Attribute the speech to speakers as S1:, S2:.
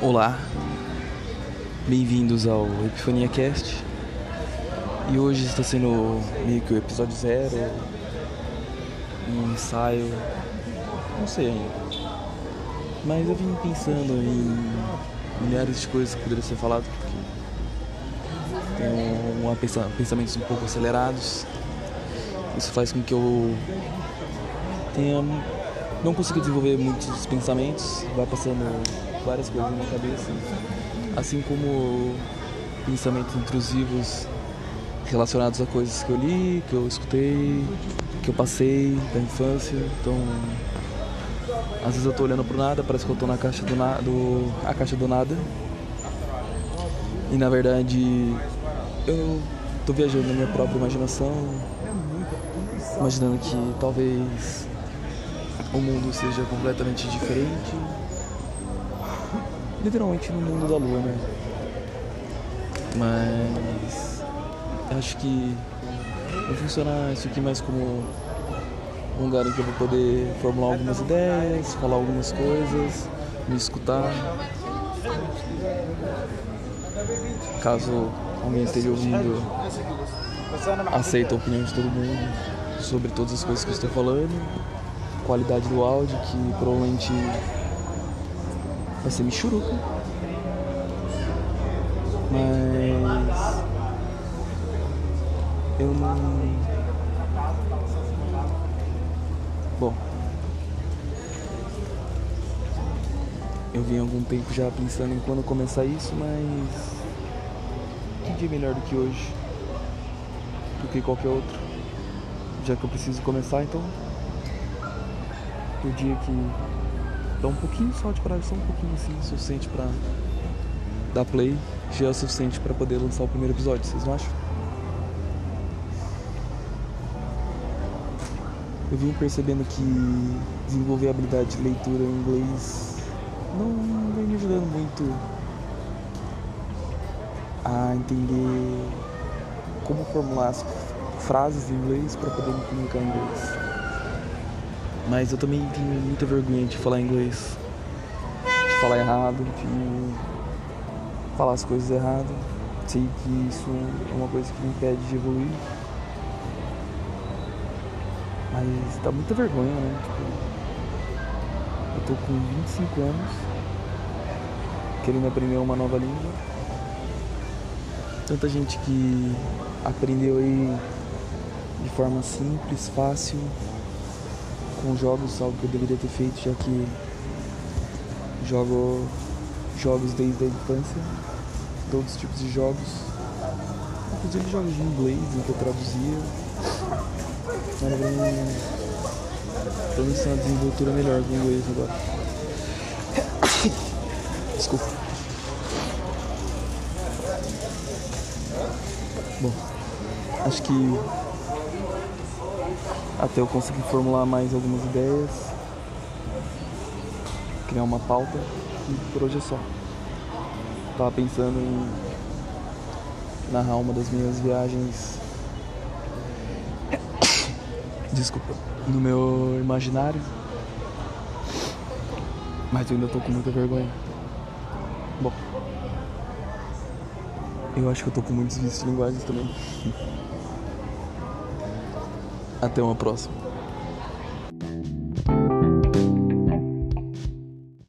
S1: Olá, bem-vindos ao Epifania Cast. E hoje está sendo meio que o episódio zero, um ensaio, não sei ainda. Mas eu vim pensando em milhares de coisas que poderiam ser faladas, porque tenho pensa- pensamentos um pouco acelerados. Isso faz com que eu tenha não consiga desenvolver muitos pensamentos, vai passando várias coisas na minha cabeça, assim como pensamentos intrusivos relacionados a coisas que eu li, que eu escutei, que eu passei da infância. Então, às vezes eu tô olhando pro nada, parece que eu tô na caixa do nada, do, a caixa do nada. E na verdade, eu tô viajando na minha própria imaginação, imaginando que talvez o mundo seja completamente diferente. Literalmente no mundo da lua, né? Mas acho que vai funcionar isso aqui mais como um lugar em que eu vou poder formular algumas ideias, falar algumas coisas, me escutar. Caso alguém esteja ouvindo, aceita a opinião de todo mundo sobre todas as coisas que eu estou falando qualidade do áudio, que provavelmente vai ser michuruca. Mas eu não. Bom. Eu vim algum tempo já pensando em quando começar isso, mas. Que dia melhor do que hoje? Do que qualquer outro? Já que eu preciso começar, então o dia que dá um pouquinho só de coragem, só um pouquinho assim, suficiente pra dar play, já é o suficiente pra poder lançar o primeiro episódio, vocês não acham? Eu vim percebendo que desenvolver a habilidade de leitura em inglês não vem me ajudando muito a entender como formular as frases em inglês para poder me comunicar em inglês. Mas eu também tenho muita vergonha de falar inglês, de falar errado, de falar as coisas erradas. Sei que isso é uma coisa que me impede de evoluir. Mas dá muita vergonha, né? Tipo, eu tô com 25 anos, querendo aprender uma nova língua. Tanta gente que aprendeu aí de forma simples, fácil, com jogos, algo que eu deveria ter feito, já que jogo jogos desde a infância, todos os tipos de jogos, inclusive jogos de inglês em que eu traduzia. Mas eu tô me ensinando a desenvoltura melhor com o inglês agora. Desculpa. Bom, acho que até eu conseguir formular mais algumas ideias, criar uma pauta e por hoje é só. Tava pensando em narrar uma das minhas viagens. Desculpa, no meu imaginário. Mas eu ainda tô com muita vergonha. Bom. Eu acho que eu tô com muitos vícios de linguagens também. Até uma próxima.